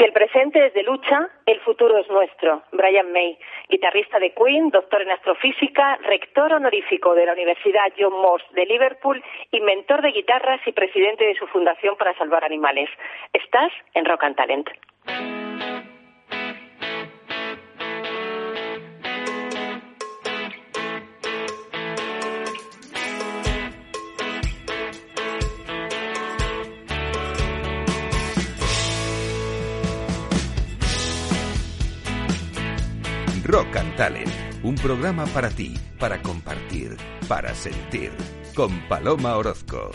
Si el presente es de lucha, el futuro es nuestro. Brian May, guitarrista de Queen, doctor en astrofísica, rector honorífico de la Universidad John Moss de Liverpool, inventor de guitarras y presidente de su Fundación para Salvar Animales. Estás en Rock and Talent. Un programa para ti, para compartir, para sentir, con Paloma Orozco.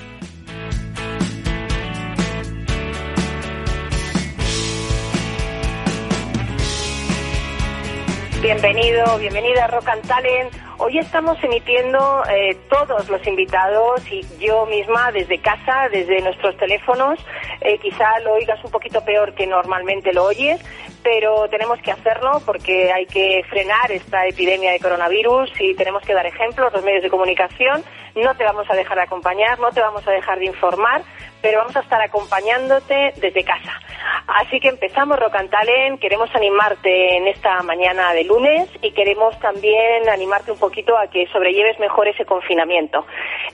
Bienvenido, bienvenida a Rock and Talent. Hoy estamos emitiendo eh, todos los invitados y yo misma desde casa, desde nuestros teléfonos. Eh, quizá lo oigas un poquito peor que normalmente lo oyes, pero tenemos que hacerlo porque hay que frenar esta epidemia de coronavirus y tenemos que dar ejemplos los medios de comunicación. No te vamos a dejar de acompañar, no te vamos a dejar de informar, pero vamos a estar acompañándote desde casa. Así que empezamos Talent, queremos animarte en esta mañana de lunes y queremos también animarte un poquito a que sobrelleves mejor ese confinamiento.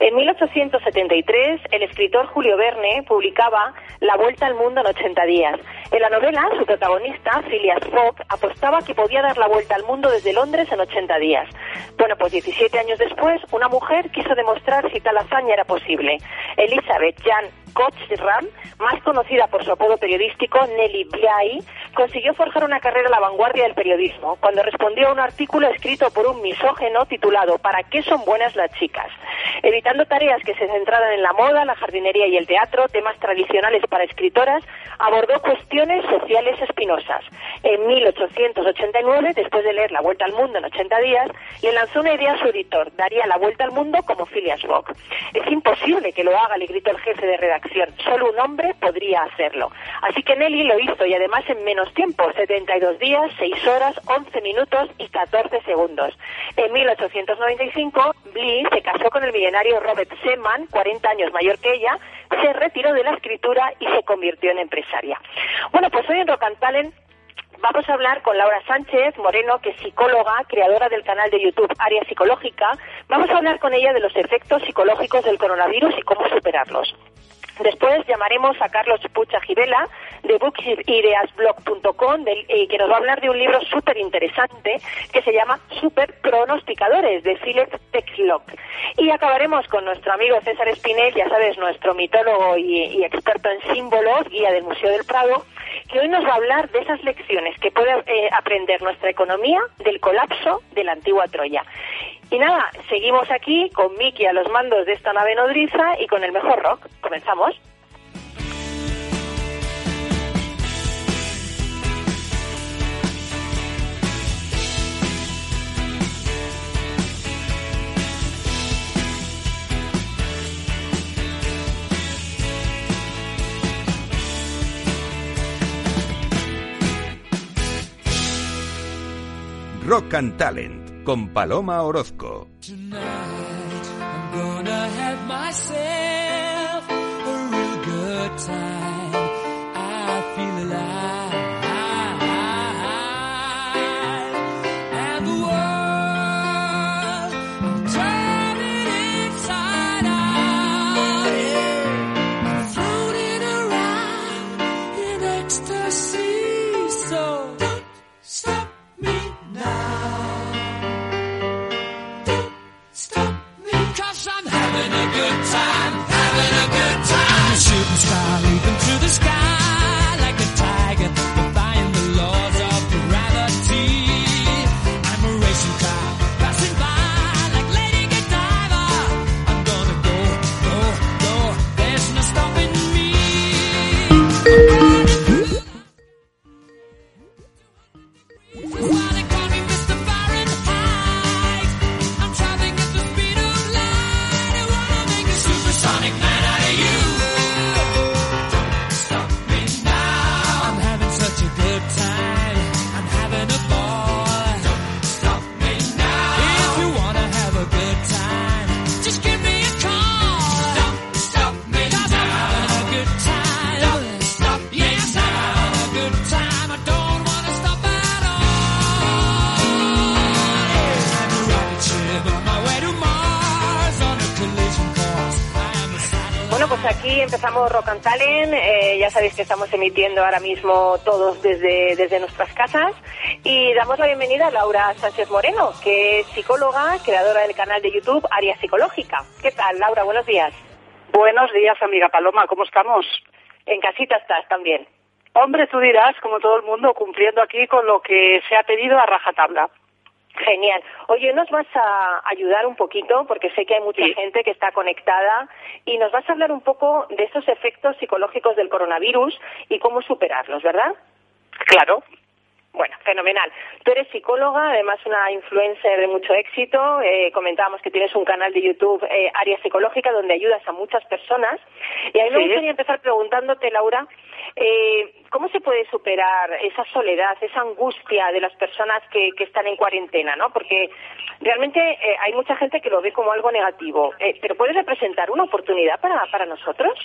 En 1873, el escritor Julio Verne publicaba La Vuelta al Mundo en 80 días. En la novela, su protagonista, Phileas Fogg, apostaba que podía dar la vuelta al mundo desde Londres en 80 días. Bueno, pues 17 años después, una mujer quiso demostrar si tal hazaña era posible. Elizabeth Jan Ram, más conocida por su apodo periodístico Nelly Bly, consiguió forjar una carrera a la vanguardia del periodismo cuando respondió a un artículo escrito por un misógeno titulado ¿Para qué son buenas las chicas? Evitando tareas que se centraran en la moda, la jardinería y el teatro, temas tradicionales para escritoras, abordó cuestiones sociales espinosas. En 1889, después de leer La Vuelta al Mundo en 80 días, le lanzó una idea a su editor, daría la vuelta al mundo como Phileas Fogg. Es imposible que lo haga, le gritó el jefe de redacción. Solo un hombre podría hacerlo. Así que Nelly lo hizo y además en menos tiempo, 72 días, 6 horas, 11 minutos y 14 segundos. En 1895, Blee se casó con el millonario Robert Seaman, 40 años mayor que ella, se retiró de la escritura y se convirtió en empresaria. Bueno, pues hoy en Rock and Talent Vamos a hablar con Laura Sánchez Moreno, que es psicóloga, creadora del canal de YouTube Área Psicológica. Vamos a hablar con ella de los efectos psicológicos del coronavirus y cómo superarlos. Después llamaremos a Carlos Pucha Gibela de booksideasblog.com eh, que nos va a hablar de un libro súper interesante que se llama Super Pronosticadores de Philip Texlock. Y acabaremos con nuestro amigo César Espinel, ya sabes, nuestro mitólogo y, experto en símbolos, guía del Museo del Prado, que hoy nos va a hablar de esas lecciones que puede eh, aprender nuestra economía del colapso de la antigua Troya. Y nada, seguimos aquí con Miki a los mandos de esta nave nodriza y con el mejor rock. Comenzamos. Rock and Talent con Paloma Orozco. Tonight, I'm gonna have myself a real good time. good time, having a good time. I'm a shooting star leaping through. Emitiendo ahora mismo todos desde, desde nuestras casas. Y damos la bienvenida a Laura Sánchez Moreno, que es psicóloga, creadora del canal de YouTube Área Psicológica. ¿Qué tal, Laura? Buenos días. Buenos días, amiga Paloma. ¿Cómo estamos? En casita estás también. Hombre, tú dirás, como todo el mundo, cumpliendo aquí con lo que se ha pedido a rajatabla. Genial. Oye, nos vas a ayudar un poquito, porque sé que hay mucha gente que está conectada, y nos vas a hablar un poco de esos efectos psicológicos del coronavirus y cómo superarlos, ¿verdad? Claro. Bueno, fenomenal. Tú eres psicóloga, además una influencer de mucho éxito. Eh, comentábamos que tienes un canal de YouTube, eh, Área Psicológica, donde ayudas a muchas personas. Y a mí me gustaría empezar preguntándote, Laura, eh, ¿cómo se puede superar esa soledad, esa angustia de las personas que, que están en cuarentena? ¿no? Porque realmente eh, hay mucha gente que lo ve como algo negativo. Eh, ¿Pero puede representar una oportunidad para, para nosotros?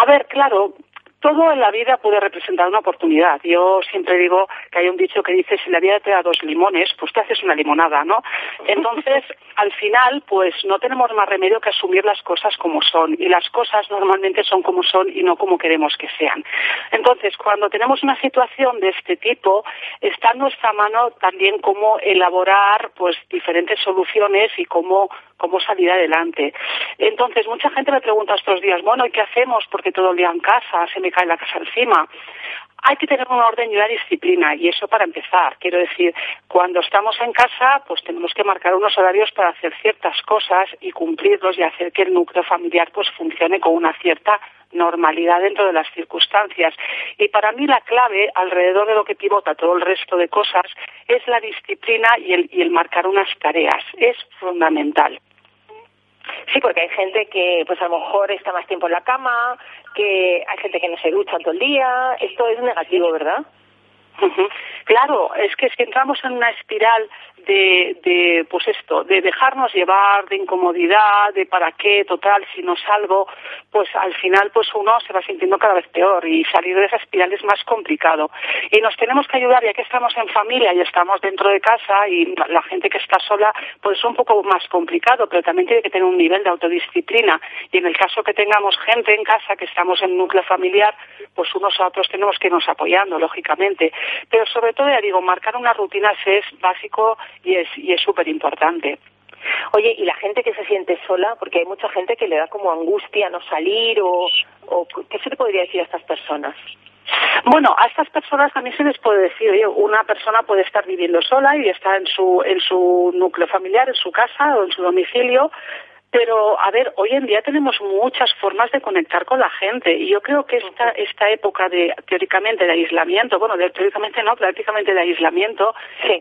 A ver, claro, todo en la vida puede representar una oportunidad. Yo siempre digo que hay un dicho que dice, si la vida te da dos limones, pues te haces una limonada, ¿no? Entonces, al final, pues no tenemos más remedio que asumir las cosas como son. Y las cosas normalmente son como son y no como queremos que sean. Entonces, cuando tenemos una situación de este tipo, está en nuestra mano también cómo elaborar, pues, diferentes soluciones y cómo cómo salir adelante. Entonces, mucha gente me pregunta estos días, bueno, ¿y qué hacemos? Porque todo el día en casa, se me cae la casa encima. Hay que tener una orden y una disciplina, y eso para empezar. Quiero decir, cuando estamos en casa, pues tenemos que marcar unos horarios para hacer ciertas cosas y cumplirlos y hacer que el núcleo familiar pues funcione con una cierta normalidad dentro de las circunstancias. Y para mí la clave, alrededor de lo que pivota todo el resto de cosas, es la disciplina y el, y el marcar unas tareas. Es fundamental. Sí, porque hay gente que, pues a lo mejor está más tiempo en la cama, que hay gente que no se ducha todo el día. Esto es negativo, ¿verdad? Claro, es que si entramos en una espiral de, pues esto, de dejarnos llevar, de incomodidad, de para qué, total, si no salgo, pues al final pues uno se va sintiendo cada vez peor y salir de esa espiral es más complicado. Y nos tenemos que ayudar, ya que estamos en familia y estamos dentro de casa y la gente que está sola, pues es un poco más complicado, pero también tiene que tener un nivel de autodisciplina. Y en el caso que tengamos gente en casa, que estamos en núcleo familiar, pues unos a otros tenemos que irnos apoyando, lógicamente. Pero sobre todo, ya digo, marcar una rutina es básico y es súper importante. Oye, ¿y la gente que se siente sola? Porque hay mucha gente que le da como angustia no salir o, o ¿qué se le podría decir a estas personas? Bueno, a estas personas también se les puede decir, oye, una persona puede estar viviendo sola y está en su, en su núcleo familiar, en su casa o en su domicilio, pero, a ver, hoy en día tenemos muchas formas de conectar con la gente y yo creo que esta, esta época de, teóricamente, de aislamiento, bueno, de, teóricamente no, prácticamente de aislamiento,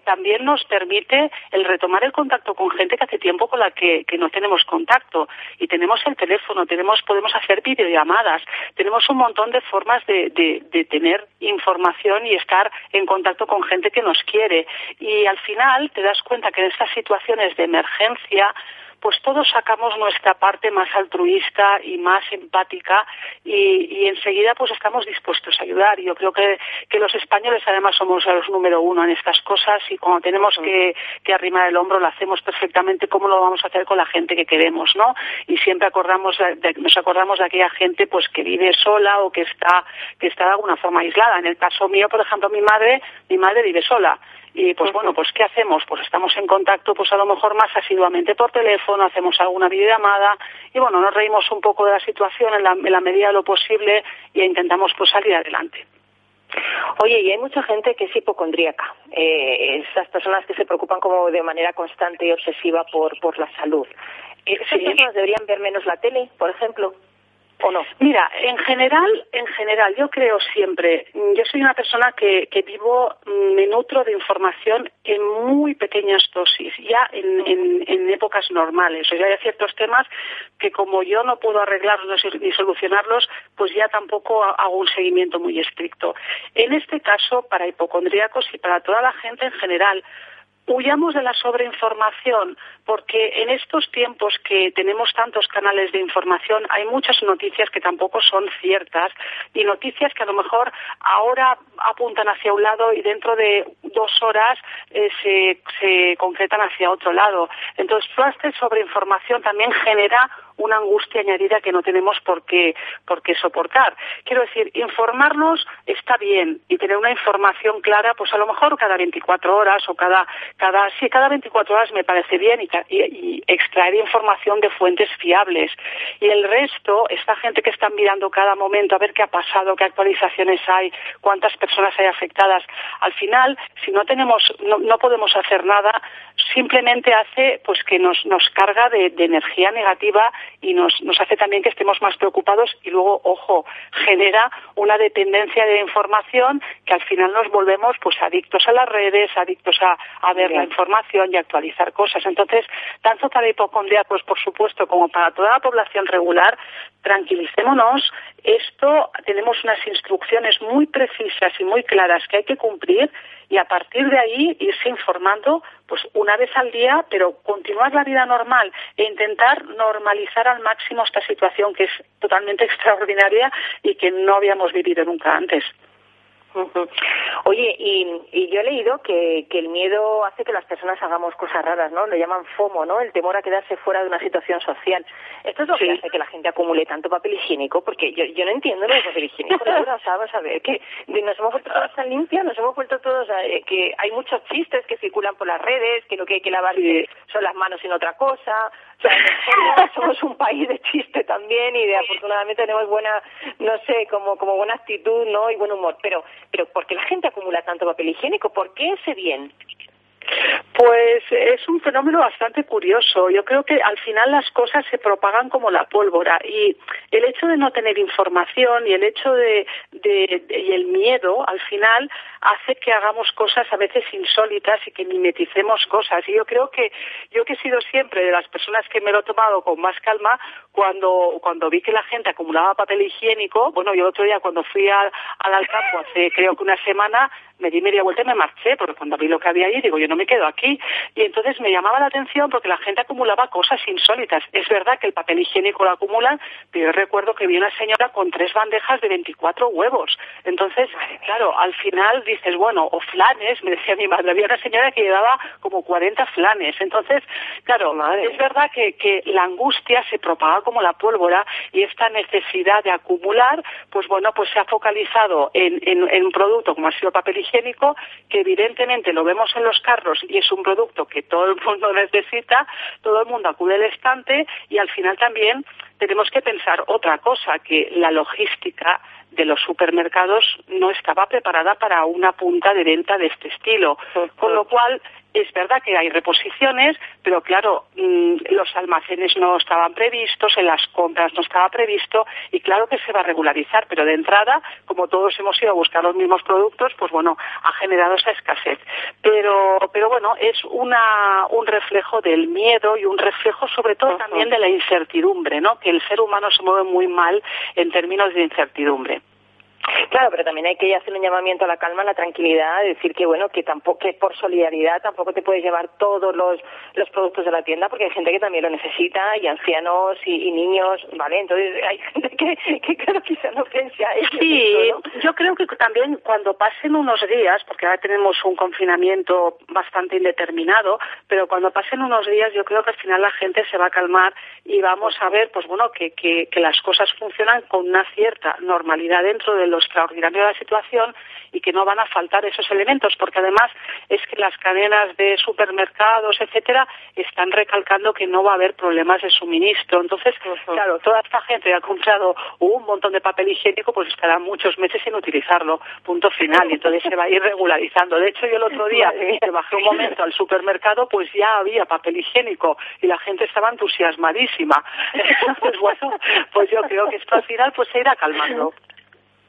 también nos permite el retomar el contacto con gente que hace tiempo con la que, que no tenemos contacto. Y tenemos el teléfono, tenemos, podemos hacer videollamadas, tenemos un montón de formas de, de, de tener información y estar en contacto con gente que nos quiere. Y al final te das cuenta que en estas situaciones de emergencia, pues todos sacamos nuestra parte más altruista y más empática y, y, enseguida pues estamos dispuestos a ayudar. Yo creo que, que los españoles además somos los número uno en estas cosas y cuando tenemos que, que arrimar el hombro lo hacemos perfectamente como lo vamos a hacer con la gente que queremos, ¿no? Y siempre acordamos de, nos acordamos de aquella gente pues que vive sola o que está, que está de alguna forma aislada. En el caso mío, por ejemplo, mi madre, mi madre vive sola y pues bueno, pues ¿qué hacemos? Pues estamos en contacto pues a lo mejor más asiduamente por teléfono, hacemos alguna videollamada y bueno, nos reímos un poco de la situación en la, en la medida de lo posible y intentamos pues salir adelante. Oye, y hay mucha gente que es hipocondríaca, eh, esas personas que se preocupan como de manera constante y obsesiva por, por la salud. ¿Esas sí. personas deberían ver menos la tele, por ejemplo? Mira, en general, en general, yo creo siempre, yo soy una persona que, que vivo, me nutro de información en muy pequeñas dosis, ya en, en, en épocas normales. O sea, hay ciertos temas que como yo no puedo arreglarlos ni solucionarlos, pues ya tampoco hago un seguimiento muy estricto. En este caso, para hipocondríacos y para toda la gente en general, huyamos de la sobreinformación, porque en estos tiempos que tenemos tantos canales de información hay muchas noticias que tampoco son ciertas y noticias que a lo mejor ahora apuntan hacia un lado y dentro de dos horas eh, se, se concretan hacia otro lado. Entonces, toda esta sobreinformación también genera una angustia añadida que no tenemos por qué, por qué soportar. Quiero decir, informarnos está bien y tener una información clara, pues a lo mejor cada 24 horas o cada, cada, sí, cada 24 horas me parece bien y, extraer información de fuentes fiables. Y el resto, esta gente que está mirando cada momento a ver qué ha pasado, qué actualizaciones hay, cuántas personas hay afectadas, al final, si no tenemos, no, no podemos hacer nada, simplemente hace pues que nos, nos carga de energía negativa y nos, nos hace también que estemos más preocupados y luego, ojo, genera una dependencia de información que al final nos volvemos pues adictos a las redes, adictos a, a ver la información y actualizar cosas. Entonces, tanto para hipocondriacos, por supuesto, como para toda la población regular, tranquilicémonos, esto tenemos unas instrucciones muy precisas y muy claras que hay que cumplir y a partir de ahí irse informando pues una vez al día, pero continuar la vida normal e intentar normalizar al máximo esta situación que es totalmente extraordinaria y que no habíamos vivido nunca antes. Oye, y, yo he leído que, el miedo hace que las personas hagamos cosas raras, ¿no? Lo llaman FOMO, ¿no? El temor a quedarse fuera de una situación social. ¿Esto es lo que hace que la gente acumule tanto papel higiénico? Porque yo, yo no entiendo lo del papel higiénico. o sea, vamos a ver, que nos hemos vuelto todos tan limpios, nos hemos vuelto todos, eh, que hay muchos chistes que circulan por las redes, que lo que hay que lavar son las manos en otra cosa. O sea, somos un país de chiste también y de afortunadamente tenemos buena, no sé, como, como buena actitud, ¿no? Y buen humor. Pero, pero ¿por qué la gente acumula tanto papel higiénico? ¿Por qué ese bien? Pues es un fenómeno bastante curioso. Yo creo que al final las cosas se propagan como la pólvora y el hecho de no tener información y el hecho de, y el miedo al final hace que hagamos cosas a veces insólitas y que mimeticemos cosas. Y yo creo que yo que he sido siempre de las personas que me lo he tomado con más calma cuando cuando vi que la gente acumulaba papel higiénico. Bueno, yo otro día cuando fui al, al hace creo que una semana me di media vuelta y me marché, porque cuando vi lo que había ahí, digo, yo no me quedo aquí. Y entonces me llamaba la atención porque la gente acumulaba cosas insólitas. Es verdad que el papel higiénico lo acumulan, pero yo recuerdo que vi una señora con tres bandejas de 24 huevos. Entonces, claro, al final dices, bueno, o flanes, me decía mi madre, había una señora que llevaba como 40 flanes. Entonces, claro, es verdad que, que la angustia se propaga como la pólvora y esta necesidad de acumular, pues bueno, pues se ha focalizado en, en, en un producto como ha sido el papel higiénico que evidentemente lo vemos en los carros y es un producto que todo el mundo necesita, todo el mundo acude al estante y al final también tenemos que pensar otra cosa, que la logística de los supermercados no estaba preparada para una punta de venta de este estilo. Con lo cual, es verdad que hay reposiciones, pero claro, mm, los almacenes no estaban previstos, en las compras no estaba previsto y claro que se va a regularizar, pero de entrada, como todos hemos ido a buscar los mismos productos, pues bueno, ha generado esa escasez. Pero, pero bueno, es una, un reflejo del miedo y un reflejo sobre todo también de la incertidumbre, ¿no? Que el ser humano se mueve muy mal en términos de incertidumbre. Claro, pero también hay que hacer un llamamiento a la calma, a la tranquilidad, decir que bueno, que tampoco que por solidaridad tampoco te puedes llevar todos los, los productos de la tienda porque hay gente que también lo necesita y ancianos y, niños, ¿vale? Entonces hay gente que, que claro quizá no piensa Sí, yo creo que también cuando pasen unos días, porque ahora tenemos un confinamiento bastante indeterminado, pero cuando pasen unos días yo creo que al final la gente se va a calmar y vamos a ver, pues bueno, que, que, que las cosas funcionan con una cierta normalidad dentro del lo extraordinario de la situación y que no van a faltar esos elementos, porque además es que las cadenas de supermercados, etcétera, están recalcando que no va a haber problemas de suministro. Entonces, claro, toda esta gente que ha comprado un montón de papel higiénico, pues estará muchos meses sin utilizarlo, punto final, y entonces se va a ir regularizando. De hecho, yo el otro día que bajé un momento al supermercado, pues ya había papel higiénico y la gente estaba entusiasmadísima. Entonces, bueno, pues yo creo que esto al final pues se irá calmando.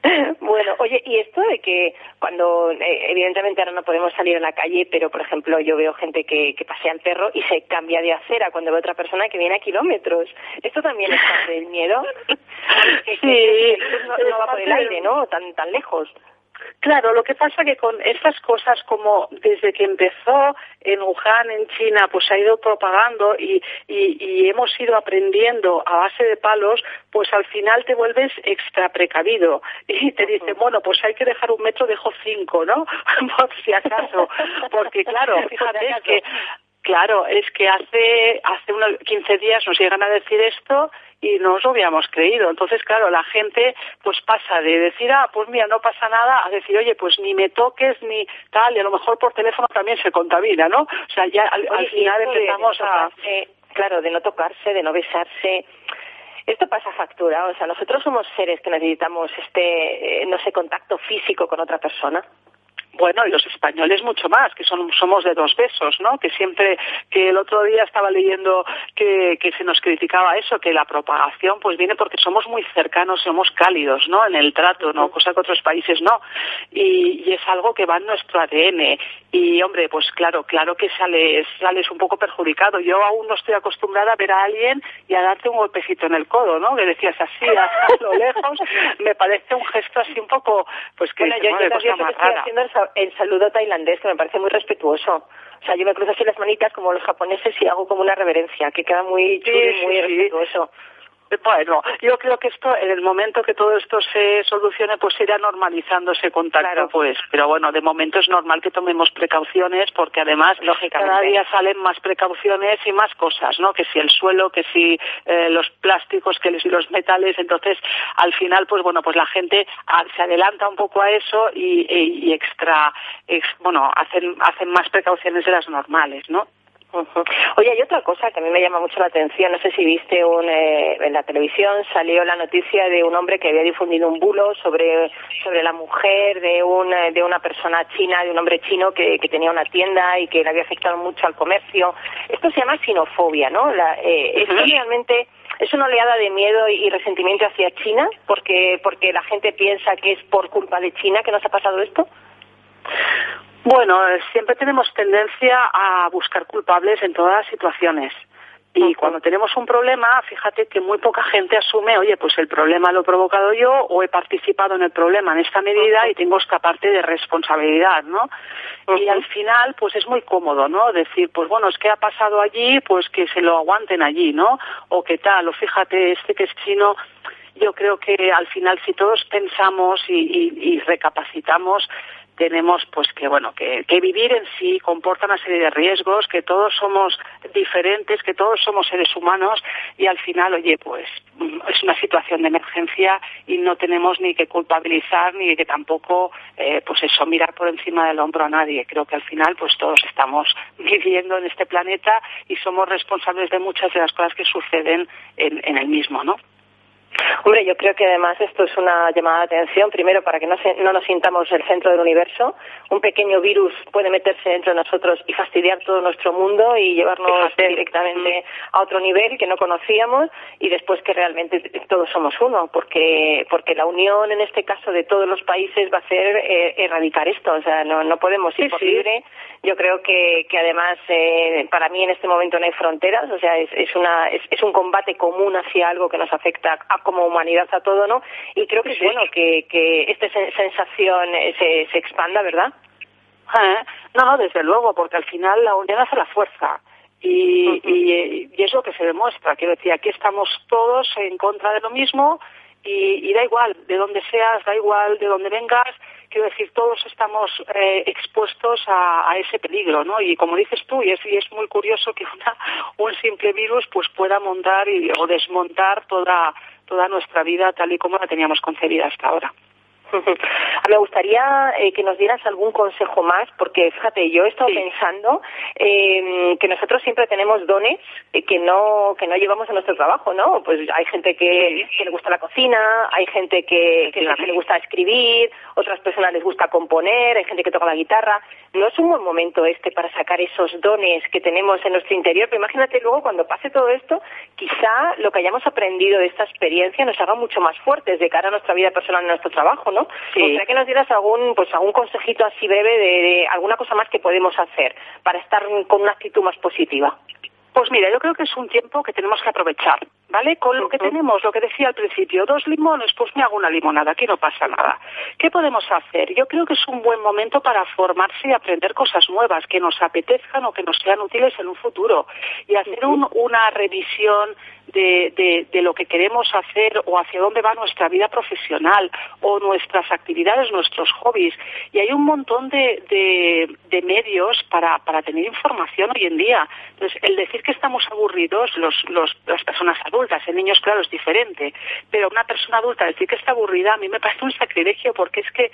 Bueno, oye, y esto de que cuando, eh, evidentemente ahora no podemos salir a la calle, pero por ejemplo yo veo gente que, que pasea el perro y se cambia de acera cuando ve otra persona que viene a kilómetros. ¿Esto también es parte del miedo? sí. no, va por el aire, ¿no? Tan, tan lejos. Claro, lo que pasa que con estas cosas como desde que empezó en Wuhan, en China, pues se ha ido propagando y, y, hemos ido aprendiendo a base de palos, pues al final te vuelves extra precavido y te dicen, bueno, pues hay que dejar un metro, dejo cinco, ¿no? Por si acaso. Porque claro, fíjate que Claro, es que hace hace unos 15 días nos llegan a decir esto y no os lo habíamos creído. Entonces, claro, la gente pues pasa de decir, ah, pues mira, no pasa nada, a decir, oye, pues ni me toques ni tal, y a lo mejor por teléfono también se contamina, ¿no? O sea, ya al, final empezamos a... Claro, de no tocarse, de no besarse. Esto pasa factura, o sea, nosotros somos seres que necesitamos este, eh, no sé, contacto físico con otra persona. Bueno, y los españoles mucho más, que son, somos de dos besos, ¿no? Que siempre, que el otro día estaba leyendo que, que se nos criticaba eso, que la propagación pues viene porque somos muy cercanos, somos cálidos, ¿no? En el trato, ¿no? Cosa que otros países no. Y, y es algo que va en nuestro ADN. Y, hombre, pues claro, claro que sales, sales un poco perjudicado. Yo aún no estoy acostumbrada a ver a alguien y a darte un golpecito en el codo, ¿no? Que decías así, a lo lejos. Me parece un gesto así un poco, pues que bueno, yo, el saludo tailandés, que me parece muy respetuoso. O sea, yo me cruzo así las manitas como los japoneses y hago como una reverencia, que queda muy chulo y muy respetuoso. Bueno, yo creo que esto, en el momento que todo esto se solucione, pues irá normalizando ese contacto, pues. Pero bueno, de momento es normal que tomemos precauciones, porque además cada día salen más precauciones y más cosas, ¿no? Que si el suelo, que si eh, los plásticos, que si los metales, entonces al final, pues bueno, pues la gente ah, se adelanta un poco a eso y, y, extra, bueno, hacen, hacen más precauciones de las normales, ¿no? Oye, hay otra cosa que a mí me llama mucho la atención. No sé si viste un, eh, en la televisión salió la noticia de un hombre que había difundido un bulo sobre sobre la mujer de un, eh, de una persona china, de un hombre chino que, que tenía una tienda y que le había afectado mucho al comercio. Esto se llama sinofobia, ¿no? La, eh, Esto realmente es una oleada de miedo y resentimiento hacia China porque porque la gente piensa que es por culpa de China que nos ha pasado esto. Bueno, eh, siempre tenemos tendencia a buscar culpables en todas las situaciones. Y cuando tenemos un problema, fíjate que muy poca gente asume, oye, pues el problema lo he provocado yo o he participado en el problema en esta medida y tengo esta parte de responsabilidad, ¿no? Y al final, pues es muy cómodo, ¿no? Decir, pues bueno, es que ha pasado allí, pues que se lo aguanten allí, ¿no? O qué tal, o fíjate, este que es chino, yo creo que al final si todos pensamos y recapacitamos, tenemos pues que bueno que, vivir en sí comporta una serie de riesgos que todos somos diferentes que todos somos seres humanos y al final oye pues es una situación de emergencia y no tenemos ni que culpabilizar ni que tampoco eh, pues eso mirar por encima del hombro a nadie. Creo que al final pues todos estamos viviendo en este planeta y somos responsables de muchas de las cosas que suceden en, en el mismo no Hombre, yo creo que además esto es una llamada de atención, primero para que no, no nos sintamos el centro del universo. Un pequeño virus puede meterse dentro de nosotros y fastidiar todo nuestro mundo y llevarnos directamente a otro nivel que no conocíamos y después que realmente todos somos uno, porque, porque la unión en este caso de todos los países va a ser eh, erradicar esto. O sea, no, no podemos ir por libre. Yo creo que, que además eh, para mí en este momento no hay fronteras, o sea, es, es, una, es, es un combate común hacia algo que nos afecta a como humanidad a todo, ¿no? Y creo que es bueno que, que esta sensación eh, se, se expanda, ¿verdad? Ah, no, no, desde luego, porque al final la unión hace la fuerza. Y, y, y, es lo que se demuestra. Quiero decir, aquí estamos todos en contra de lo mismo y, y da igual de dónde seas, da igual de dónde vengas, quiero decir, todos estamos eh, expuestos a, a, ese peligro, ¿no? Y como dices tú, y es, y es muy curioso que una, un simple virus pues pueda montar y, o desmontar toda, toda nuestra vida tal y como la teníamos concebida hasta ahora. Me gustaría eh, que nos dieras algún consejo más, porque fíjate, yo he estado pensando eh, que nosotros siempre tenemos dones eh, que no que no llevamos a nuestro trabajo, ¿no? Pues hay gente que, le gusta la cocina, hay gente que, que, le gusta escribir, otras personas les gusta componer, hay gente que toca la guitarra. No es un buen momento este para sacar esos dones que tenemos en nuestro interior, pero imagínate luego cuando pase todo esto, quizá lo que hayamos aprendido de esta experiencia nos haga mucho más fuertes de cara a nuestra vida personal, en nuestro trabajo, ¿no? Sí. que nos dieras algún, pues algún consejito así breve de, alguna cosa más que podemos hacer para estar con una actitud más positiva. Pues mira, yo creo que es un tiempo que tenemos que aprovechar, ¿vale? Con lo que tenemos, lo que decía al principio, dos limones, pues me hago una limonada, aquí no pasa nada. ¿Qué podemos hacer? Yo creo que es un buen momento para formarse y aprender cosas nuevas que nos apetezcan o que nos sean útiles en un futuro y hacer una revisión de, lo que queremos hacer o hacia dónde va nuestra vida profesional o nuestras actividades, nuestros hobbies. Y hay un montón de, de, medios para, para tener información hoy en día. Entonces, el decir que estamos aburridos, los, los, las personas adultas, en niños, claro, es diferente, pero una persona adulta decir que está aburrida a mí me parece un sacrilegio porque es que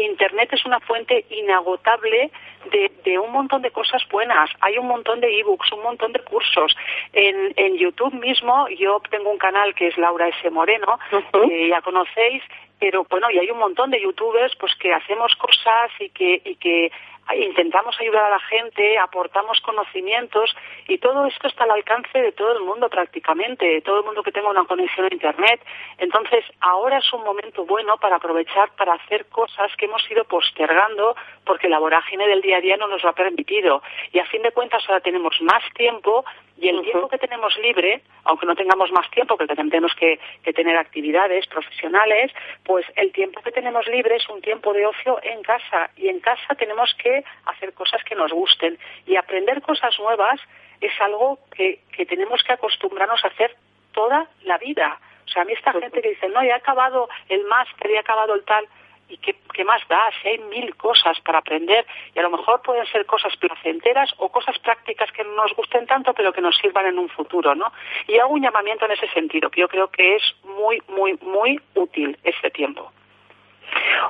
Internet es una fuente inagotable de, de, un montón de cosas buenas. Hay un montón de ebooks, un montón de cursos. En, en YouTube mismo, yo tengo un canal que es Laura S. Moreno, que ya conocéis, pero bueno, y hay un montón de youtubers pues que hacemos cosas y que, y que intentamos ayudar a la gente, aportamos conocimientos y todo esto está al alcance de todo el mundo prácticamente, de todo el mundo que tenga una conexión a Internet. Entonces, ahora es un momento bueno para aprovechar para hacer cosas que hemos ido postergando porque la vorágine del día a día no nos lo ha permitido. Y a fin de cuentas ahora tenemos más tiempo y el tiempo que tenemos libre, aunque no tengamos más tiempo, que tenemos que, tener actividades profesionales, pues el tiempo que tenemos libre es un tiempo de ocio en casa. Y en casa tenemos que hacer cosas que nos gusten. Y aprender cosas nuevas es algo que, que tenemos que acostumbrarnos a hacer toda la vida. O sea, a mí esta gente que dice, no, ya he acabado el máster, ya he acabado el tal, ¿Y qué, más da? Si hay mil cosas para aprender y a lo mejor pueden ser cosas placenteras o cosas prácticas que no nos gusten tanto pero que nos sirvan en un futuro, ¿no? Y hago un llamamiento en ese sentido, que yo creo que es muy, muy, muy útil este tiempo.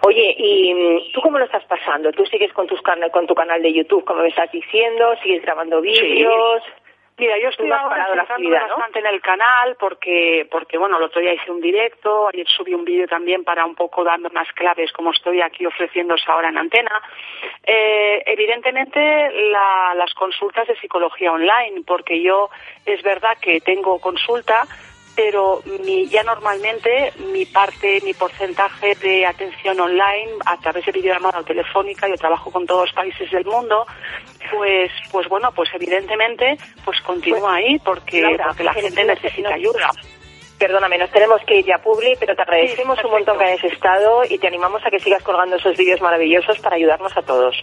Oye, ¿y mm, tú cómo lo estás pasando? ¿Tú sigues con, tus con tu canal de YouTube, como me estás diciendo? ¿Sigues grabando vídeos? Mira, yo estoy ahora bastante en el canal porque, porque bueno, el otro día hice un directo, ayer subí un vídeo también para un poco dando más claves como estoy aquí ofreciéndose ahora en antena. Eh, evidentemente las consultas de psicología online, porque yo es verdad que tengo consulta, pero mi, ya normalmente mi parte, mi porcentaje de atención online a través de videollamada o telefónica, yo trabajo con todos los países del mundo, pues, pues bueno, pues evidentemente, pues continúa pues, ahí porque, la gente necesita ayuda. Perdóname, nos tenemos que ir ya, Publi, pero te agradecemos un montón que hayas estado y te animamos a que sigas colgando esos vídeos maravillosos para ayudarnos a todos.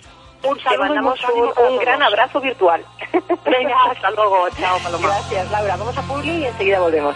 Un saludo te mandamos un, gran abrazo virtual. Venga, hasta luego. Chao, Paloma. Gracias, Laura. Vamos a Publi y enseguida volvemos.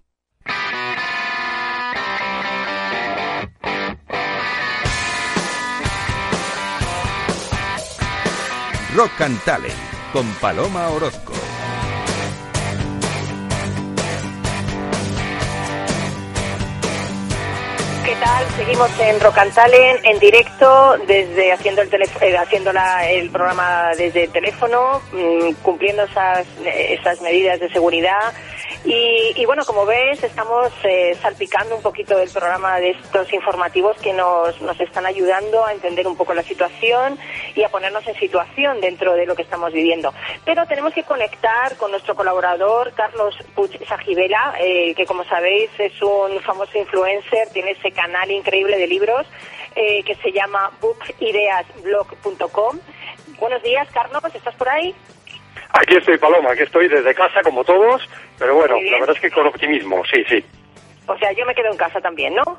Rock and Talent con Paloma Orozco. ¿Qué tal? Seguimos en Rock and Talent en directo desde haciendo el eh, haciendo el programa desde el teléfono, mm, cumpliendo esas esas medidas de seguridad y, bueno, como ves, estamos eh, salpicando un poquito el programa de estos informativos que nos, nos están ayudando a entender un poco la situación y a ponernos en situación dentro de lo que estamos viviendo. Pero tenemos que conectar con nuestro colaborador, Carlos Puch Sajibela, eh, que como sabéis es un famoso influencer, tiene ese canal increíble de libros eh, que se llama bookideasblog.com. Buenos días, Carlos, ¿estás por ahí? Aquí estoy, Paloma, aquí estoy desde casa como todos, pero bueno, la verdad es que con optimismo, sí, sí. O sea, yo me quedo en casa también, ¿no?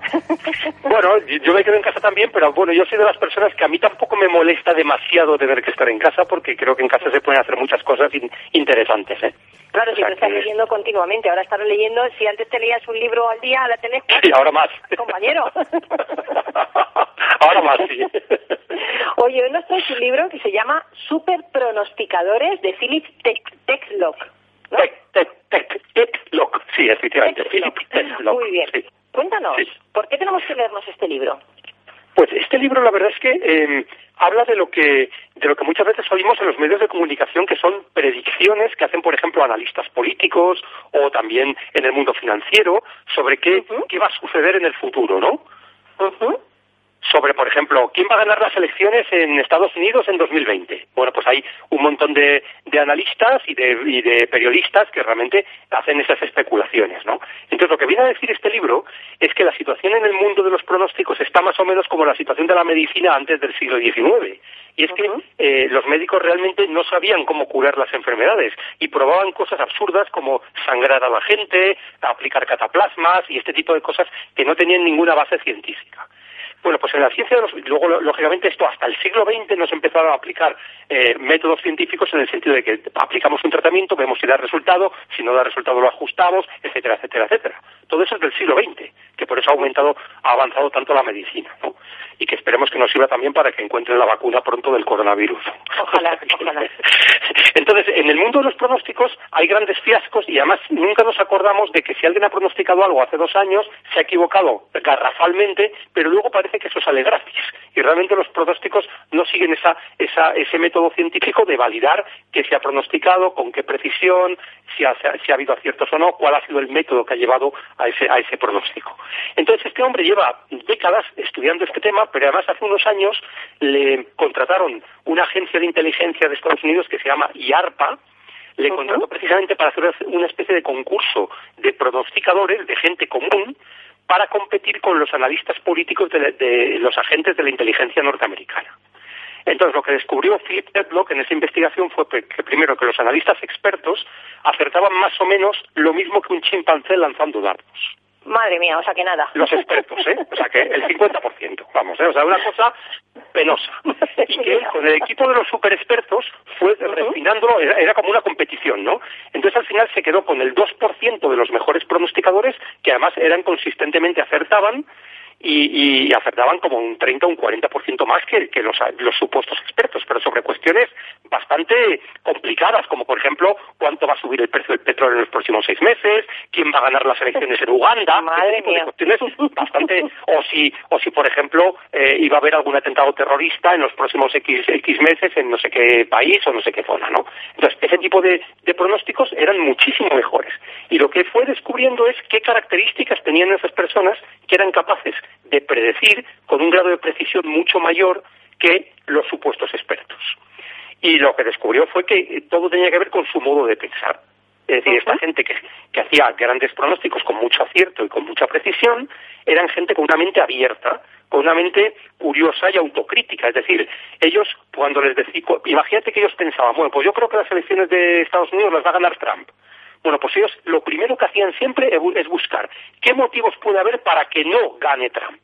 bueno, yo me quedo en casa también, pero bueno, yo soy de las personas que a mí tampoco me molesta demasiado tener que estar en casa porque creo que en casa se pueden hacer muchas cosas interesantes, ¿eh? Claro, si te estás leyendo continuamente, ahora estás leyendo, si antes te leías un libro al día, la tenés... Sí, ahora más. Compañero. ahora más, sí. Oye, hoy nos traes un libro que se llama Super Pronosticadores de Philip Techlock. ¿no? Tech, efectivamente. Philip Tetlock. Muy bien. Cuéntanos, ¿por qué tenemos que leernos este libro? Pues este libro, la verdad es que eh, habla de lo que de lo que muchas veces oímos en los medios de comunicación, que son predicciones que hacen, por ejemplo, analistas políticos o también en el mundo financiero sobre qué, qué va a suceder en el futuro, ¿no? Sobre, por ejemplo, quién va a ganar las elecciones en Estados Unidos en 2020. Bueno, pues hay un montón de, de analistas y de, y de, periodistas que realmente hacen esas especulaciones, ¿no? Entonces, lo que viene a decir este libro es que la situación en el mundo de los pronósticos está más o menos como la situación de la medicina antes del siglo XIX. Y es que eh, los médicos realmente no sabían cómo curar las enfermedades y probaban cosas absurdas como sangrar a la gente, aplicar cataplasmas y este tipo de cosas que no tenían ninguna base científica. Bueno, pues en la ciencia de. Luego, lógicamente, esto hasta el siglo XX nos empezaron a aplicar eh, métodos científicos en el sentido de que aplicamos un tratamiento, vemos si da resultado, si no da resultado lo ajustamos, etcétera, etcétera, etcétera. Todo eso es del siglo XX, que por eso ha aumentado, ha avanzado tanto la medicina, ¿no? Y que esperemos que nos sirva también para que encuentren la vacuna pronto del coronavirus. Ojalá, ojalá. Entonces, en el mundo de los pronósticos hay grandes fiascos y además nunca nos acordamos de que si alguien ha pronosticado algo hace dos años, se ha equivocado garrafalmente, pero luego parece que eso sale gratis. Y realmente los pronósticos no siguen esa, ese método científico de validar qué se ha pronosticado, con qué precisión, si ha, si ha habido aciertos o no, cuál ha sido el método que ha llevado a ese, a ese pronóstico. Entonces, este hombre lleva décadas estudiando este tema, pero además hace unos años le contrataron una agencia de inteligencia de Estados Unidos que se llama IARPA, le contrató precisamente para hacer una especie de concurso de pronosticadores, de gente común, para competir con los analistas políticos de, los agentes de la inteligencia norteamericana. Entonces, lo que descubrió Philip Tetlock en esa investigación fue que, primero, que los analistas expertos acertaban más o menos lo mismo que un chimpancé lanzando dardos. Madre mía, o sea que nada. Los expertos, ¿eh? O sea que el 50%, vamos, ¿eh? O sea, una cosa penosa. Y que con el equipo de los super expertos fue refinándolo, era, como una competición, ¿no? Entonces al final se quedó con el 2% de los mejores pronosticadores que además eran consistentemente acertaban y, y, acertaban como un 30 o un 40% más que, que los, los, supuestos expertos, pero sobre cuestiones bastante complicadas, como por ejemplo cuánto va a subir el precio del petróleo en los próximos seis meses, quién va a ganar las elecciones en Uganda, Madre mía. cuestiones bastante, o si, o si por ejemplo eh, iba a haber algún atentado terrorista en los próximos X, X meses en no sé qué país o no sé qué zona, ¿no? Entonces, ese tipo de, de pronósticos eran muchísimo mejores. Y lo que fue descubriendo es qué características tenían esas personas que eran capaces de predecir con un grado de precisión mucho mayor que los supuestos expertos. Y lo que descubrió fue que todo tenía que ver con su modo de pensar. Es decir, esta gente que, que, hacía grandes pronósticos con mucho acierto y con mucha precisión, eran gente con una mente abierta, con una mente curiosa y autocrítica. Es decir, ellos cuando les decía, imagínate que ellos pensaban, bueno, pues yo creo que las elecciones de Estados Unidos las va a ganar Trump. Bueno, pues ellos lo primero que hacían siempre es buscar qué motivos puede haber para que no gane Trump.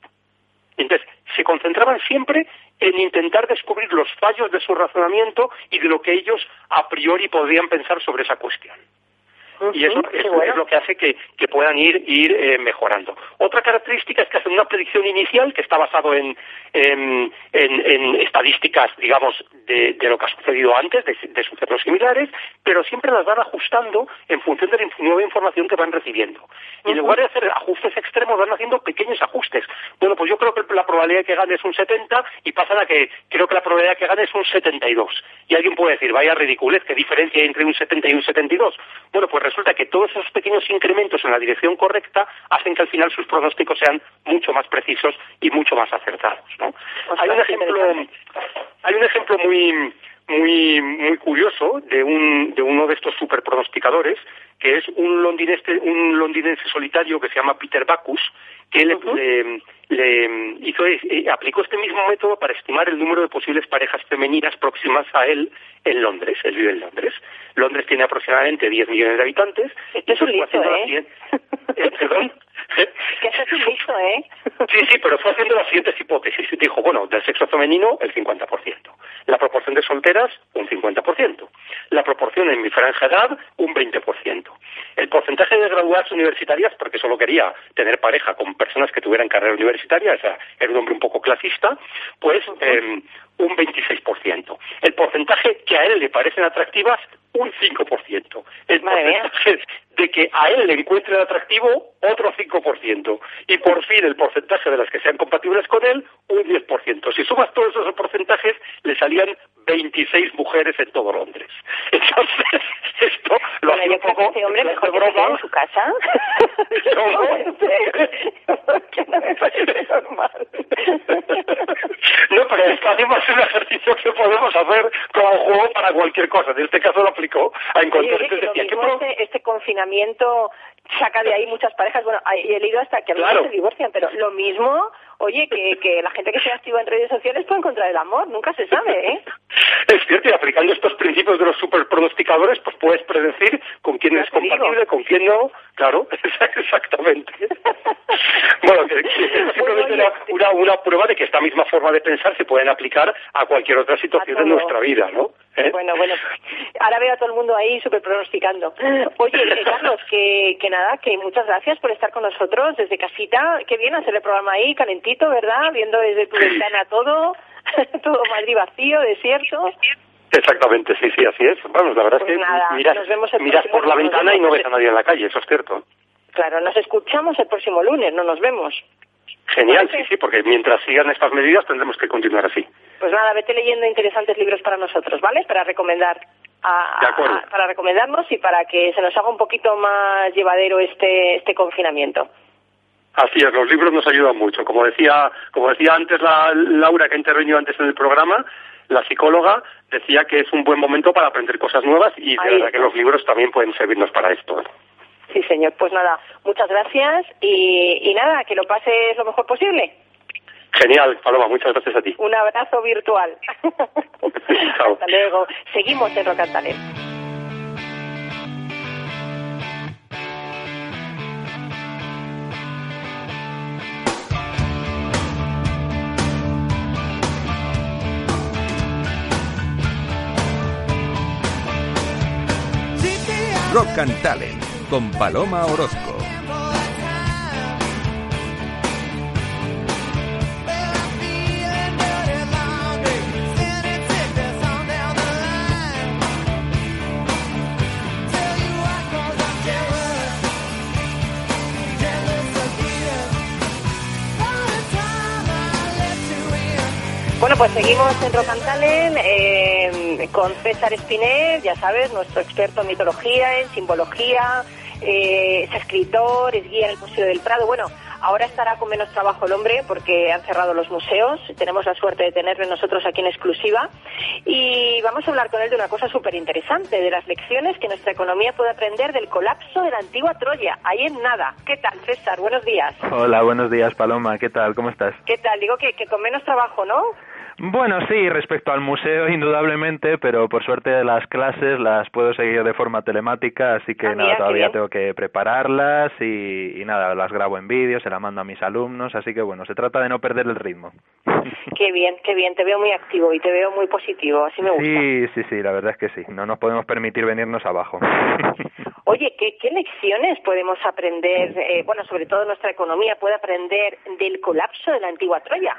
Entonces, se concentraban siempre en intentar descubrir los fallos de su razonamiento y de lo que ellos a priori podrían pensar sobre esa cuestión y eso, es lo que hace que, puedan ir, ir eh, mejorando. Otra característica es que hacen una predicción inicial que está basado en, en, estadísticas, digamos, de, lo que ha sucedido antes, de, sucesos similares, pero siempre las van ajustando en función de la nueva información que van recibiendo. Y en lugar de hacer ajustes extremos, van haciendo pequeños ajustes. Bueno, pues yo creo que la probabilidad de que gane es un 70 y pasan a que creo que la probabilidad de que gane es un 72. Y alguien puede decir, vaya ridiculez, ¿qué diferencia hay entre un 70 y un 72? Bueno, pues resulta que todos esos pequeños incrementos en la dirección correcta hacen que al final sus pronósticos sean mucho más precisos y mucho más acertados. ¿no? Hay un ejemplo, hay un ejemplo muy muy muy curioso de un de uno de estos super pronosticadores que es un londinense un londinense solitario que se llama Peter Backus que le, le, hizo eh, aplicó este mismo método para estimar el número de posibles parejas femeninas próximas a él en Londres él vive en Londres Londres tiene aproximadamente 10 millones de habitantes es un listo, ¿eh? ¿eh? perdón que eso es un listo, ¿eh? Sí, sí, pero fue haciendo las siguientes hipótesis. Y dijo, bueno, del sexo femenino, el 50%. La proporción de solteras, un 50%. La proporción en mi franja edad, un 20%. El porcentaje de graduadas universitarias, porque solo quería tener pareja con personas que tuvieran carrera universitaria, o sea, era un hombre un poco clasista, pues un 26%. El porcentaje que a él le parecen atractivas, un 5%. El porcentaje de que a él le encuentren atractivo, otro 5%. Y por fin el porcentaje de las que sean compatibles con él, un 10%. Si sumas todos esos porcentajes, le salían 26 mujeres en todo Londres. Entonces, esto lo bueno, hace un poco este hombre mejor broma. en su casa. no normal. no, pero esto además es un ejercicio que podemos hacer como juego para cualquier cosa. En este caso lo aplicó a encontrar... Oye, decía, ¿qué este, este confinamiento saca de ahí muchas parejas. Bueno, he leído hasta que algunos se divorcian, pero lo mismo, oye, que, que la gente que se activa en redes sociales puede encontrar el amor, nunca se sabe, ¿eh? Es cierto, y aplicando estos principios de los superpronosticadores, pues puedes predecir con quién es compatible, con quién no. Claro, exactamente. bueno, que, simplemente una, una prueba de que esta misma forma de pensar se pueden aplicar a cualquier otra situación de nuestra vida, ¿no? ¿Eh? Bueno, bueno, ahora veo a todo el mundo ahí súper pronosticando. Oye, eh, Carlos, que, que nada, que muchas gracias por estar con nosotros desde casita. Qué bien hacer el programa ahí, calentito, ¿verdad? Viendo desde tu ventana todo, todo Madrid vacío, desierto. Exactamente, sí, sí, así es. Bueno, la verdad es Pues que nada, miras, nos vemos el miras por la ventana y no ves a nadie en la calle, eso es cierto. Claro, nos escuchamos el próximo lunes, no nos vemos. Genial, sí, sí, porque mientras sigan estas medidas tendremos que continuar así. Pues nada, vete leyendo interesantes libros para nosotros, ¿vale? Para recomendar. A, para recomendarnos y para que se nos haga un poquito más llevadero este, este confinamiento. Así es, los libros nos ayudan mucho. Como decía, como decía antes la, Laura que intervenido antes en el programa, la psicóloga decía que es un buen momento para aprender cosas nuevas y de verdad que los libros también pueden servirnos para esto. Sí, señor. Pues nada, muchas gracias y, y nada, que lo pases lo mejor posible. Genial, Paloma, muchas gracias a ti. Un abrazo virtual. Chao. Hasta luego. Seguimos en Rock and Talent. Rock and Talent con Paloma Orozco. Pues seguimos en Rock and Talent, eh, con César Espinel, ya sabes, nuestro experto en mitología, en simbología, eh, es escritor, es guía en el Museo del Prado. Bueno, ahora estará con menos trabajo el hombre porque han cerrado los museos. Tenemos la suerte de tenerle nosotros aquí en exclusiva. Y vamos a hablar con él de una cosa súper interesante, de las lecciones que nuestra economía puede aprender del colapso de la antigua Troya. Ahí en nada. ¿Qué tal, César? Buenos días. Hola, buenos días, Paloma. ¿Qué tal? ¿Cómo estás? ¿Qué tal? Digo que, que con menos trabajo, ¿no? Bueno, sí, respecto al museo, indudablemente, pero por suerte las clases las puedo seguir de forma telemática, así que Ah, nada, todavía tengo que prepararlas y, y nada, las grabo en vídeo, se las mando a mis alumnos, así que bueno, se trata de no perder el ritmo. Qué bien, qué bien. Te veo muy activo y te veo muy positivo. Así me gusta. Sí, sí, sí, la verdad es que sí, no nos podemos permitir venirnos abajo. Oye, ¿qué, qué lecciones podemos aprender, eh, bueno, sobre todo nuestra economía puede aprender del colapso de la antigua Troya?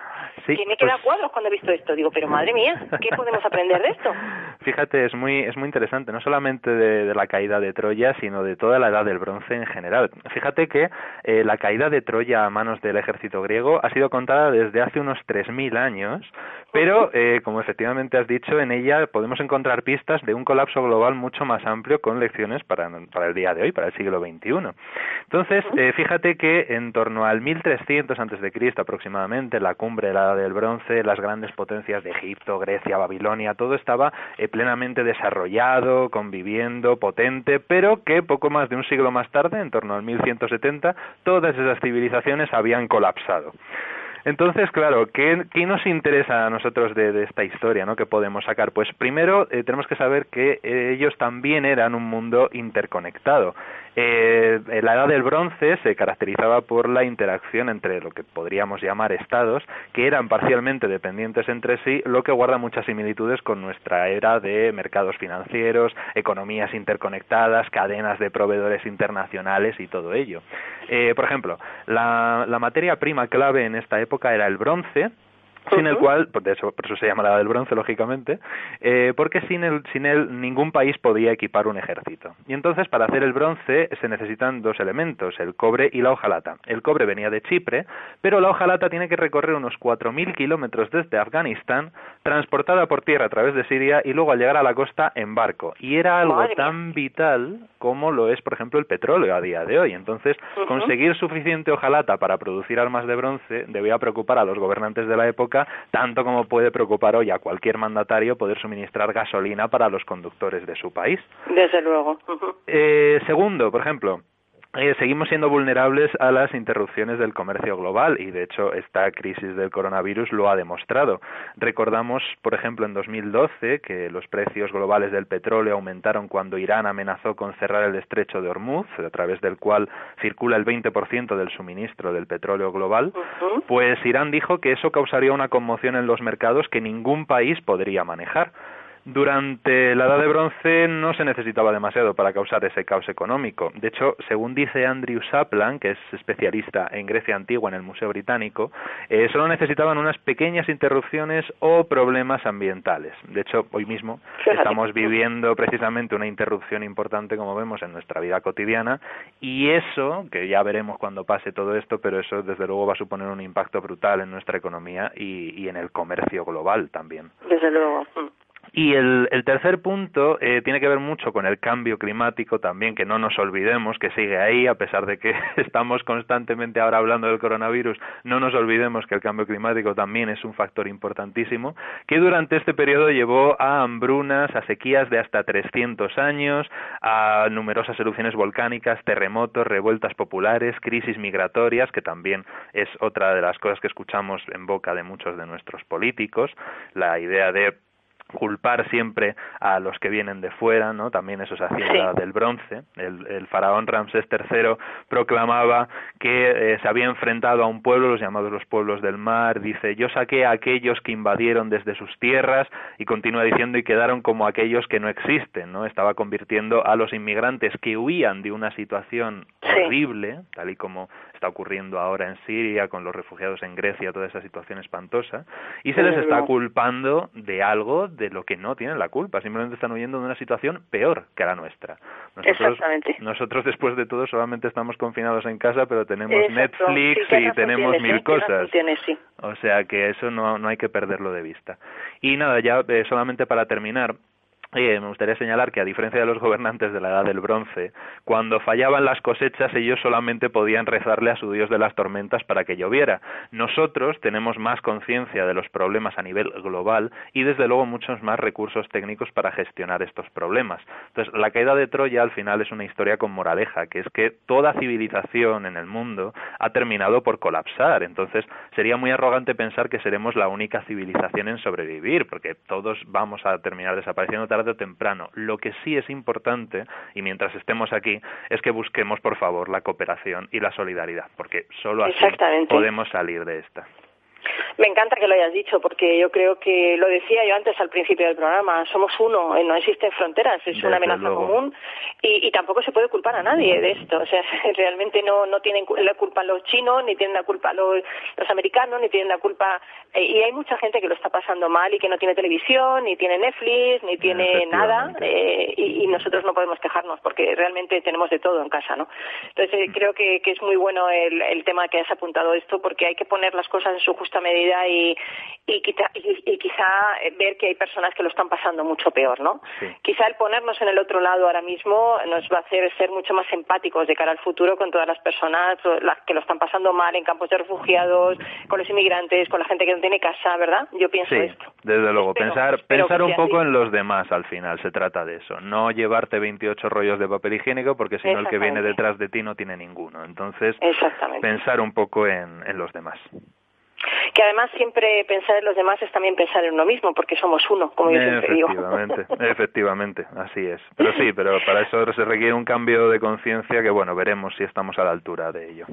Sí, que me queda pues- cuadros cuando he visto esto. Digo, pero madre mía, ¿qué podemos aprender de esto? Fíjate, es muy, es muy interesante, no solamente de, de la caída de Troya, sino de toda la edad del bronce en general. Fíjate que eh, la caída de Troya a manos del ejército griego ha sido contada desde hace unos 3.000 años, pero, eh, como efectivamente has dicho, en ella podemos encontrar pistas de un colapso global mucho más amplio con lecciones para, para el día de hoy, para el siglo XXI. Entonces, eh, fíjate que en torno al 1300 antes de Cristo aproximadamente, la cumbre de la edad del bronce, las grandes potencias de Egipto, Grecia, Babilonia, todo estaba eh, plenamente desarrollado, conviviendo, potente, pero que poco más de un siglo más tarde, en torno al 1170, todas esas civilizaciones habían colapsado. Entonces, claro, ¿qué, nos interesa a nosotros de, esta historia, ¿no? ¿Qué podemos sacar? Pues primero eh, tenemos que saber que eh, ellos también eran un mundo interconectado. Eh, la edad del bronce se caracterizaba por la interacción entre lo que podríamos llamar estados, que eran parcialmente dependientes entre sí, lo que guarda muchas similitudes con nuestra era de mercados financieros, economías interconectadas, cadenas de proveedores internacionales y todo ello. Eh, por ejemplo, la, la materia prima clave en esta época era el bronce, sin el cual, por eso, por eso se llama la del bronce, lógicamente, eh, porque sin, el, sin él ningún país podía equipar un ejército. Y entonces, para hacer el bronce se necesitan dos elementos, el cobre y la hojalata. El cobre venía de Chipre, pero la hojalata tiene que recorrer unos 4.000 kilómetros desde Afganistán, transportada por tierra a través de Siria y luego al llegar a la costa en barco. Y era algo tan vital como lo es, por ejemplo, el petróleo a día de hoy. Entonces, conseguir suficiente hojalata para producir armas de bronce debía preocupar a los gobernantes de la época tanto como puede preocupar hoy a cualquier mandatario poder suministrar gasolina para los conductores de su país. Desde luego. eh, segundo, por ejemplo, eh, seguimos siendo vulnerables a las interrupciones del comercio global y de hecho esta crisis del coronavirus lo ha demostrado. Recordamos, por ejemplo, en 2012 que los precios globales del petróleo aumentaron cuando Irán amenazó con cerrar el estrecho de Hormuz, a través del cual circula el 20% del suministro del petróleo global. Pues Irán dijo que eso causaría una conmoción en los mercados que ningún país podría manejar. Durante la Edad de Bronce no se necesitaba demasiado para causar ese caos económico. De hecho, según dice Andrew Saplan, que es especialista en Grecia antigua en el Museo Británico, eh, solo necesitaban unas pequeñas interrupciones o problemas ambientales. De hecho, hoy mismo estamos viviendo precisamente una interrupción importante, como vemos, en nuestra vida cotidiana, y eso, que ya veremos cuando pase todo esto, pero eso desde luego va a suponer un impacto brutal en nuestra economía y, y en el comercio global también. Desde luego. Y el, el tercer punto eh, tiene que ver mucho con el cambio climático también, que no nos olvidemos que sigue ahí, a pesar de que estamos constantemente ahora hablando del coronavirus, no nos olvidemos que el cambio climático también es un factor importantísimo, que durante este periodo llevó a hambrunas, a sequías de hasta 300 años, a numerosas erupciones volcánicas, terremotos, revueltas populares, crisis migratorias, que también es otra de las cosas que escuchamos en boca de muchos de nuestros políticos, la idea de culpar siempre a los que vienen de fuera, ¿no? También eso se hacía del bronce. El, el, faraón Ramsés III proclamaba que eh, se había enfrentado a un pueblo, los llamados los pueblos del mar. Dice, yo saqué a aquellos que invadieron desde sus tierras y continúa diciendo y quedaron como aquellos que no existen, ¿no? Estaba convirtiendo a los inmigrantes que huían de una situación horrible, tal y como está ocurriendo ahora en Siria con los refugiados en Grecia, toda esa situación espantosa, y se les está culpando de algo de lo que no tienen la culpa, simplemente están huyendo de una situación peor que la nuestra. Nosotros, nosotros después de todo solamente estamos confinados en casa, pero tenemos Netflix y tenemos mil cosas. sí. O sea que eso no, no hay que perderlo de vista. Y nada, ya eh, solamente para terminar, me gustaría señalar que, a diferencia de los gobernantes de la Edad del Bronce, cuando fallaban las cosechas ellos solamente podían rezarle a su dios de las tormentas para que lloviera. Nosotros tenemos más conciencia de los problemas a nivel global y, desde luego, muchos más recursos técnicos para gestionar estos problemas. Entonces, la caída de Troya al final es una historia con moraleja, que es que toda civilización en el mundo ha terminado por colapsar. Entonces, sería muy arrogante pensar que seremos la única civilización en sobrevivir, porque todos vamos a terminar desapareciendo tarde o temprano. Lo que sí es importante, y mientras estemos aquí, es que busquemos, por favor, la cooperación y la solidaridad, porque solo así podemos salir de esta. Me encanta que lo hayas dicho, porque yo creo que lo decía yo antes al principio del programa, somos uno, eh, no existen fronteras, es una amenaza común y, y, tampoco se puede culpar a nadie de esto. O sea, realmente no, no tienen la culpa los chinos, ni tienen la culpa los, los americanos, ni tienen la culpa. Eh, y hay mucha gente que lo está pasando mal y que no tiene televisión, ni tiene Netflix, ni tiene nada, eh, y, y, nosotros no podemos quejarnos porque realmente tenemos de todo en casa, ¿no? Entonces, creo que, que, es muy bueno el, el tema que has apuntado esto porque hay que poner las cosas en su justa medida y, y, quizá, y, quizá ver que hay personas que lo están pasando mucho peor, ¿no? Sí. Quizá el ponernos en el otro lado ahora mismo nos va a hacer ser mucho más empáticos de cara al futuro con todas las personas las que lo están pasando mal en campos de refugiados, con los inmigrantes, con la gente que no tiene casa, ¿verdad? Yo pienso sí, esto. Desde luego, espero, pensar, espero pensar un poco así. en los demás al final, se trata de eso. No llevarte 28 rollos de papel higiénico porque si no el que viene detrás de ti no tiene ninguno. Entonces, pensar un poco en, en los demás que además siempre pensar en los demás es también pensar en uno mismo, porque somos uno, como yo siempre digo. Efectivamente, efectivamente, así es. Pero sí, pero para eso se requiere un cambio de conciencia que, bueno, veremos si estamos a la altura de ello.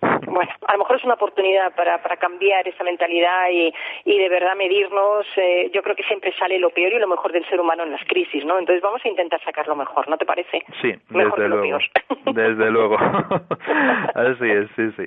Bueno, a lo mejor es una oportunidad para, para cambiar esa mentalidad y, y de verdad medirnos. Eh, yo creo que siempre sale lo peor y lo mejor del ser humano en las crisis, ¿no? Entonces vamos a intentar sacar lo mejor, ¿no te parece? Sí, mejor desde que lo luego. peor. Desde luego. Así es, sí, sí.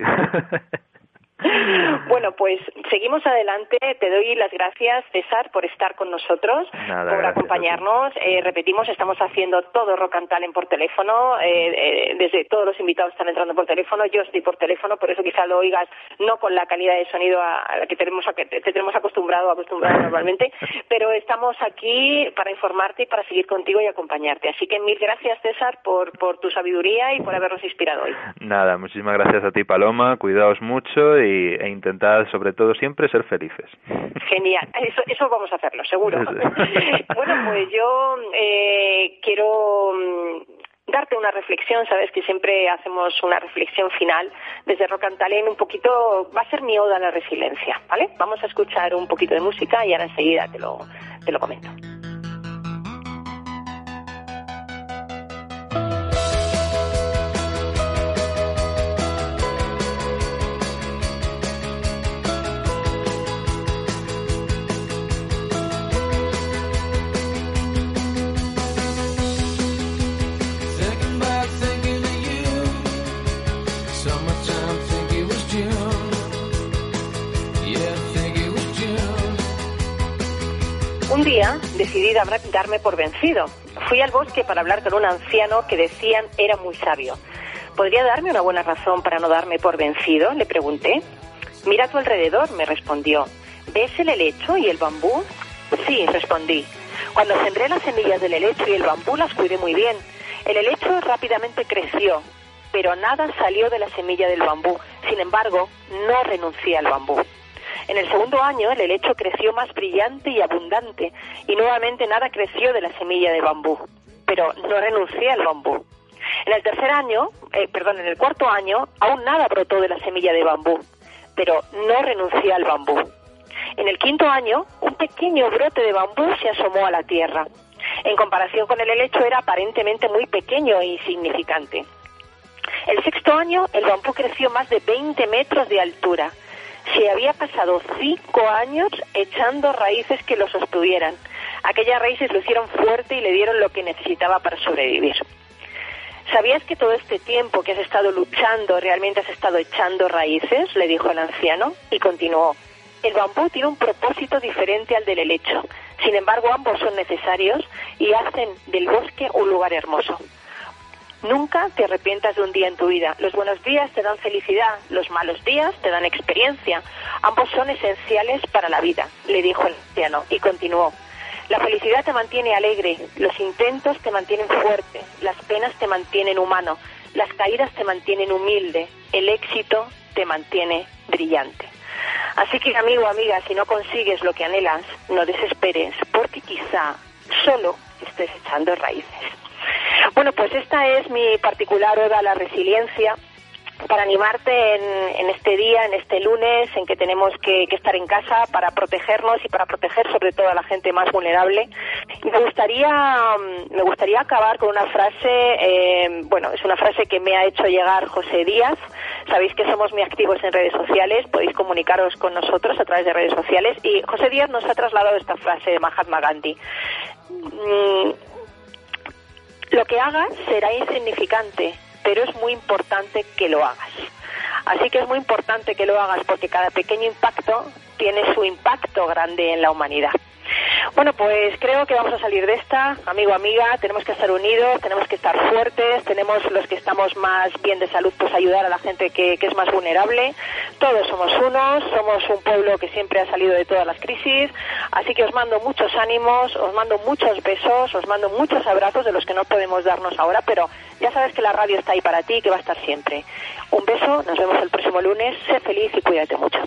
bueno, pues seguimos adelante. Te doy las gracias, César, por estar con nosotros, por acompañarnos. Eh, repetimos, estamos haciendo todo Rock and Talent por teléfono. Eh, eh, desde todos los invitados están entrando por teléfono. Yo estoy por teléfono, por eso quizá lo oigas no con la calidad de sonido a, la que tenemos, a, que te tenemos acostumbrado, acostumbrado normalmente, pero estamos aquí para informarte y para seguir contigo y acompañarte. Así que mil gracias, César, por, por tu sabiduría y por habernos inspirado hoy. Nada, muchísimas gracias a ti, Paloma. Cuidaos mucho y, e intentad, sobre todo, siempre ser felices. Genial, eso, eso vamos a hacerlo, seguro. bueno, pues yo eh, quiero mm, darte una reflexión, sabes que siempre hacemos una reflexión final desde Rock and Talent, un poquito, va a ser mi oda a la resiliencia, ¿vale? Vamos a escuchar un poquito de música y ahora enseguida te lo, te lo comento. Día decidí darme por vencido. Fui al bosque para hablar con un anciano que decían era muy sabio. ¿Podría darme una buena razón para no darme por vencido? Le pregunté. Mira a tu alrededor, me respondió. ¿Ves el helecho y el bambú? Sí, respondí. Cuando sembré las semillas del helecho y el bambú las cuidé muy bien. El helecho rápidamente creció, pero nada salió de la semilla del bambú. Sin embargo, no renuncié al bambú. En el segundo año el helecho creció más brillante y abundante y nuevamente nada creció de la semilla de bambú, pero no renuncié al bambú. En el tercer año, eh, perdón, en el cuarto año, aún nada brotó de la semilla de bambú, pero no renuncié al bambú. En el quinto año, un pequeño brote de bambú se asomó a la tierra. En comparación con el helecho era aparentemente muy pequeño e insignificante. El sexto año, el bambú creció más de 20 metros de altura se había pasado cinco años echando raíces que lo sostuvieran. Aquellas raíces lo hicieron fuerte y le dieron lo que necesitaba para sobrevivir. ¿Sabías que todo este tiempo que has estado luchando realmente has estado echando raíces? le dijo el anciano y continuó. El bambú tiene un propósito diferente al del helecho. Sin embargo, ambos son necesarios y hacen del bosque un lugar hermoso. Nunca te arrepientas de un día en tu vida. Los buenos días te dan felicidad, los malos días te dan experiencia. Ambos son esenciales para la vida, le dijo el anciano y continuó. La felicidad te mantiene alegre, los intentos te mantienen fuerte, las penas te mantienen humano, las caídas te mantienen humilde, el éxito te mantiene brillante. Así que amigo, amiga, si no consigues lo que anhelas, no desesperes, porque quizá solo estés echando raíces. Bueno, pues esta es mi particular oda a la resiliencia para animarte en, este día, en este lunes, en que tenemos que, estar en casa para protegernos y para proteger sobre todo a la gente más vulnerable. Me gustaría, me gustaría acabar con una frase, eh, bueno, es una frase que me ha hecho llegar José Díaz. Sabéis que somos muy activos en redes sociales, podéis comunicaros con nosotros a través de redes sociales y José Díaz nos ha trasladado esta frase de Mahatma Gandhi. Lo que hagas será insignificante, pero es muy importante que lo hagas. Así que es muy importante que lo hagas porque cada pequeño impacto tiene su impacto grande en la humanidad. Bueno, pues creo que vamos a salir de esta, amigo, amiga, tenemos que estar unidos, tenemos que estar fuertes, tenemos los que estamos más bien de salud, pues ayudar a la gente que, que es más vulnerable. Todos somos unos, somos un pueblo que siempre ha salido de todas las crisis, así que os mando muchos ánimos, os mando muchos besos, os mando muchos abrazos de los que no podemos darnos ahora, pero ya sabes que la radio está ahí para ti y que va a estar siempre. Un beso, nos vemos el próximo lunes, sé feliz y cuídate mucho.